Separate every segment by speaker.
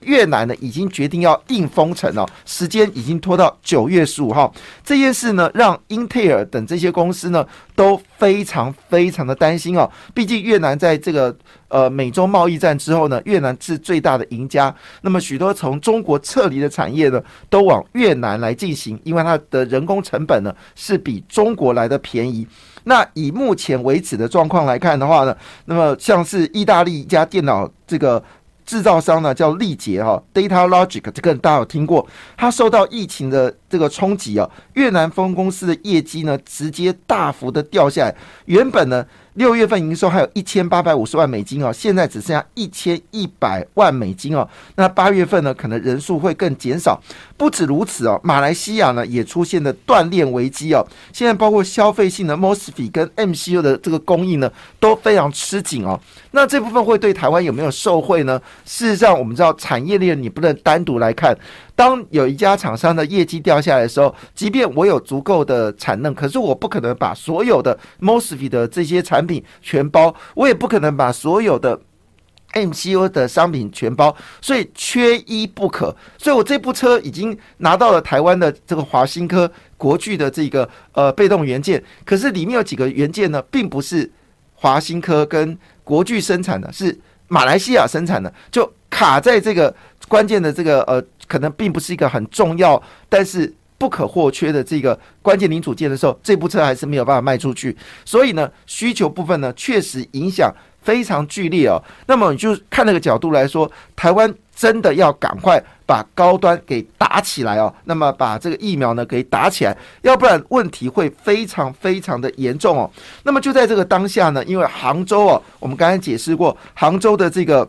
Speaker 1: 越南呢已经决定要硬封城了，时间已经拖到九月十五号。这件事呢，让英特尔等这些公司呢都非常非常的担心哦。毕竟越南在这个呃美洲贸易战之后呢，越南是最大的赢家。那么许多从中国撤离的产业呢，都往越南来进行，因为它的人工成本呢是比中国来的便宜。那以目前为止的状况来看的话呢，那么像是意大利一家电脑这个。制造商呢叫力捷哈，Data Logic，这个大家有听过？它受到疫情的这个冲击啊，越南分公司的业绩呢直接大幅的掉下来，原本呢。六月份营收还有一千八百五十万美金哦，现在只剩下一千一百万美金哦。那八月份呢，可能人数会更减少。不止如此哦，马来西亚呢也出现了断链危机哦。现在包括消费性的 Mosfet 跟 MCU 的这个供应呢都非常吃紧哦。那这部分会对台湾有没有受惠呢？事实上，我们知道产业链你不能单独来看。当有一家厂商的业绩掉下来的时候，即便我有足够的产能，可是我不可能把所有的 Mosfet 的这些产品全包，我也不可能把所有的 MCU 的商品全包，所以缺一不可。所以我这部车已经拿到了台湾的这个华新科国巨的这个呃被动元件，可是里面有几个元件呢，并不是华新科跟国巨生产的，是马来西亚生产的，就卡在这个关键的这个呃。可能并不是一个很重要，但是不可或缺的这个关键零组件的时候，这部车还是没有办法卖出去。所以呢，需求部分呢，确实影响非常剧烈哦。那么你就看那个角度来说，台湾真的要赶快把高端给打起来哦。那么把这个疫苗呢给打起来，要不然问题会非常非常的严重哦。那么就在这个当下呢，因为杭州哦，我们刚才解释过，杭州的这个。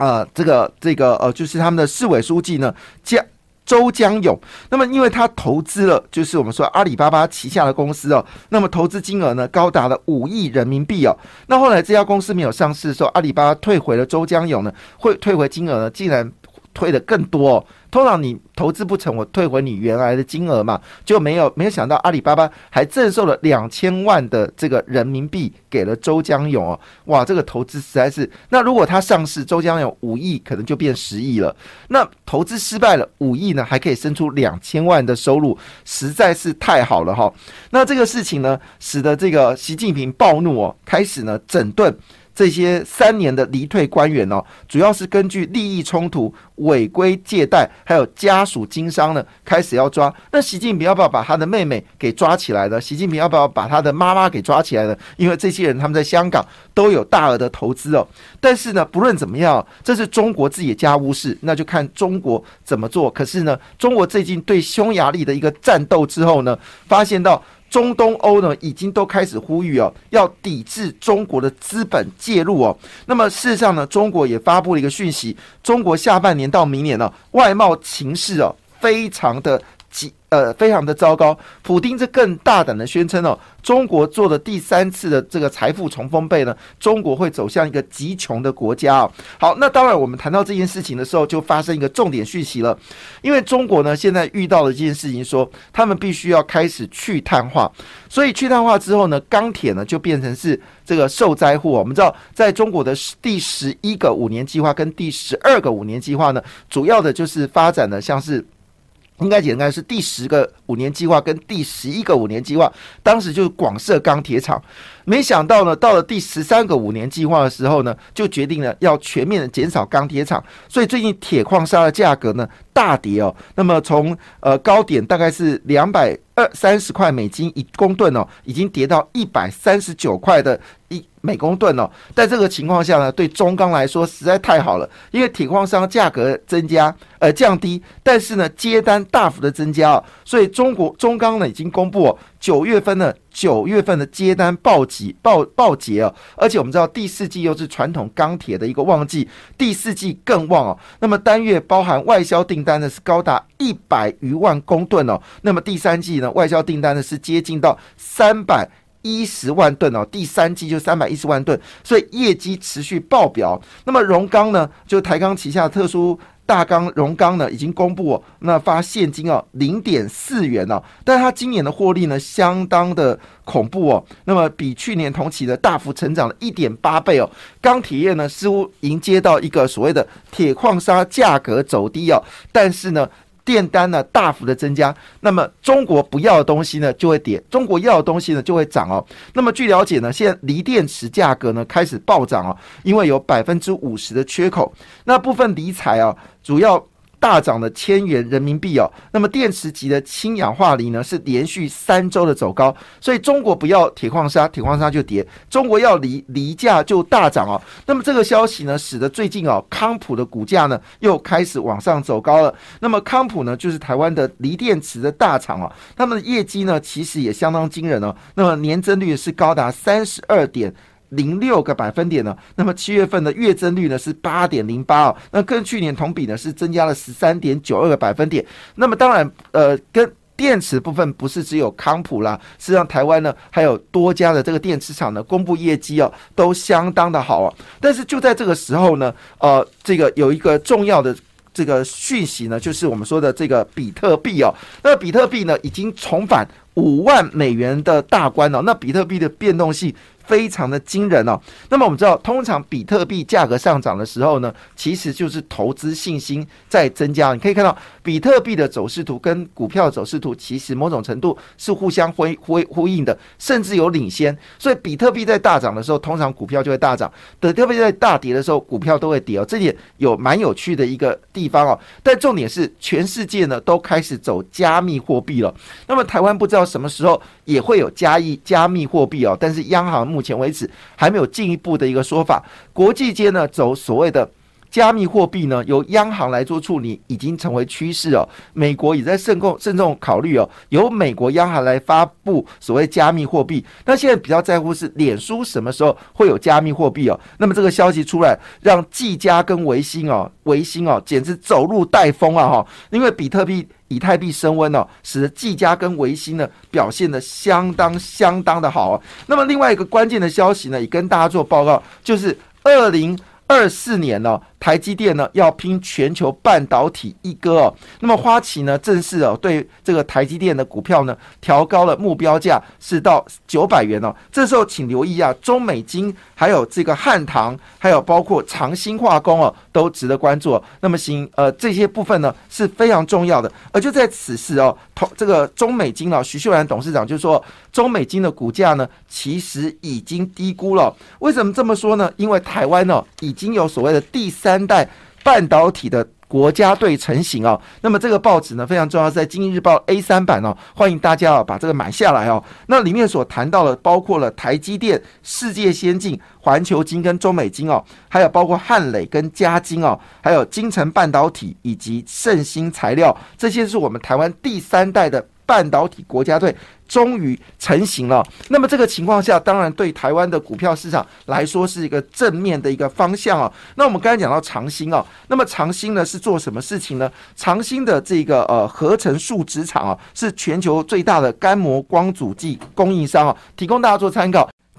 Speaker 1: 呃，这个这个呃，就是他们的市委书记呢，江周江勇。那么，因为他投资了，就是我们说阿里巴巴旗下的公司哦，那么投资金额呢，高达了五亿人民币哦。那后来这家公司没有上市的时候，阿里巴巴退回了周江勇呢，会退回金额呢，竟然退的更多。哦通常你投资不成，我退回你原来的金额嘛，就没有没有想到阿里巴巴还赠送了两千万的这个人民币给了周江勇哦，哇，这个投资实在是，那如果他上市，周江勇五亿可能就变十亿了，那投资失败了，五亿呢还可以生出两千万的收入，实在是太好了哈。那这个事情呢，使得这个习近平暴怒哦，开始呢整顿。这些三年的离退官员哦，主要是根据利益冲突、违规借贷，还有加属经商呢，开始要抓。那习近平要不要把他的妹妹给抓起来呢？习近平要不要把他的妈妈给抓起来呢？因为这些人他们在香港都有大额的投资哦。但是呢，不论怎么样，这是中国自己的家务事，那就看中国怎么做。可是呢，中国最近对匈牙利的一个战斗之后呢，发现到。中东欧呢，已经都开始呼吁哦，要抵制中国的资本介入哦。那么事实上呢，中国也发布了一个讯息，中国下半年到明年呢，外贸情势哦，非常的。极呃，非常的糟糕。普丁这更大胆的宣称哦，中国做的第三次的这个财富重分配呢，中国会走向一个极穷的国家哦。好，那当然我们谈到这件事情的时候，就发生一个重点讯息了，因为中国呢现在遇到了这件事情，说他们必须要开始去碳化，所以去碳化之后呢，钢铁呢就变成是这个受灾户。我们知道，在中国的第十一个五年计划跟第十二个五年计划呢，主要的就是发展的像是。应该讲应该是第十个五年计划跟第十一个五年计划，当时就是广设钢铁厂。没想到呢，到了第十三个五年计划的时候呢，就决定了要全面的减少钢铁厂，所以最近铁矿砂的价格呢大跌哦。那么从呃高点大概是两百二三十块美金一公吨哦，已经跌到一百三十九块的一每公吨哦。在这个情况下呢，对中钢来说实在太好了，因为铁矿商价格增加，呃降低，但是呢接单大幅的增加哦，所以中国中钢呢已经公布九月份的九月份的接单暴击暴暴捷哦，而且我们知道第四季又是传统钢铁的一个旺季，第四季更旺哦。那么单月包含外销订单呢是高达一百余万公吨哦，那么第三季呢外销订单呢是接近到三百。一十万吨哦，第三季就三百一十万吨，所以业绩持续爆表。那么荣钢呢，就台钢旗下特殊大钢荣钢呢，已经公布哦，那发现金哦零点四元哦，但是它今年的获利呢，相当的恐怖哦，那么比去年同期的大幅成长了一点八倍哦。钢铁业呢，似乎迎接到一个所谓的铁矿砂价格走低哦，但是呢。订单呢大幅的增加，那么中国不要的东西呢就会跌，中国要的东西呢就会涨哦。那么据了解呢，现在锂电池价格呢开始暴涨哦，因为有百分之五十的缺口，那部分锂材啊主要。大涨了千元人民币哦，那么电池级的氢氧化锂呢是连续三周的走高，所以中国不要铁矿砂，铁矿砂就跌；中国要锂，锂价就大涨哦。那么这个消息呢，使得最近哦康普的股价呢又开始往上走高了。那么康普呢就是台湾的锂电池的大厂哦，他们的业绩呢其实也相当惊人哦，那么年增率是高达三十二点。零六个百分点呢，那么七月份的月增率呢是八点零八哦，那跟去年同比呢是增加了十三点九二个百分点。那么当然，呃，跟电池部分不是只有康普啦，实际上台湾呢还有多家的这个电池厂呢公布业绩哦，都相当的好哦。但是就在这个时候呢，呃，这个有一个重要的这个讯息呢，就是我们说的这个比特币哦，那比特币呢已经重返五万美元的大关了，那比特币的变动性。非常的惊人哦。那么我们知道，通常比特币价格上涨的时候呢，其实就是投资信心在增加。你可以看到，比特币的走势图跟股票走势图其实某种程度是互相呼呼呼应的，甚至有领先。所以，比特币在大涨的时候，通常股票就会大涨；比特币在大跌的时候，股票都会跌哦。这点有蛮有趣的一个地方哦。但重点是，全世界呢都开始走加密货币了。那么，台湾不知道什么时候也会有加一加密货币哦。但是，央行目前为止还没有进一步的一个说法。国际间呢，走所谓的。加密货币呢，由央行来做处理，已经成为趋势哦。美国也在慎重慎重考虑哦，由美国央行来发布所谓加密货币。那现在比较在乎是脸书什么时候会有加密货币哦？那么这个消息出来，让技嘉跟维新哦，维新哦，简直走路带风啊哈！因为比特币、以太币升温哦，使得技嘉跟维新呢表现的相当相当的好。那么另外一个关键的消息呢，也跟大家做报告，就是二零二四年呢。台积电呢要拼全球半导体一哥哦，那么花旗呢正式哦对这个台积电的股票呢调高了目标价是到九百元哦。这时候请留意啊，中美金还有这个汉唐，还有包括长兴化工哦，都值得关注。那么行呃这些部分呢是非常重要的。而就在此时哦，同这个中美金啊，徐秀兰董事长就说，中美金的股价呢其实已经低估了。为什么这么说呢？因为台湾呢已经有所谓的第三。代半导体的国家队成型哦，那么这个报纸呢非常重要，在《经济日报》A 三版哦，欢迎大家啊把这个买下来哦。那里面所谈到的包括了台积电、世界先进、环球金跟中美金哦，还有包括汉磊跟嘉金哦，还有金城半导体以及盛兴材料，这些是我们台湾第三代的。半导体国家队终于成型了。那么这个情况下，当然对台湾的股票市场来说是一个正面的一个方向啊。那我们刚才讲到长兴啊，那么长兴呢是做什么事情呢？长兴的这个呃合成树脂厂啊，是全球最大的干膜光阻剂供应商啊，提供大家做参考。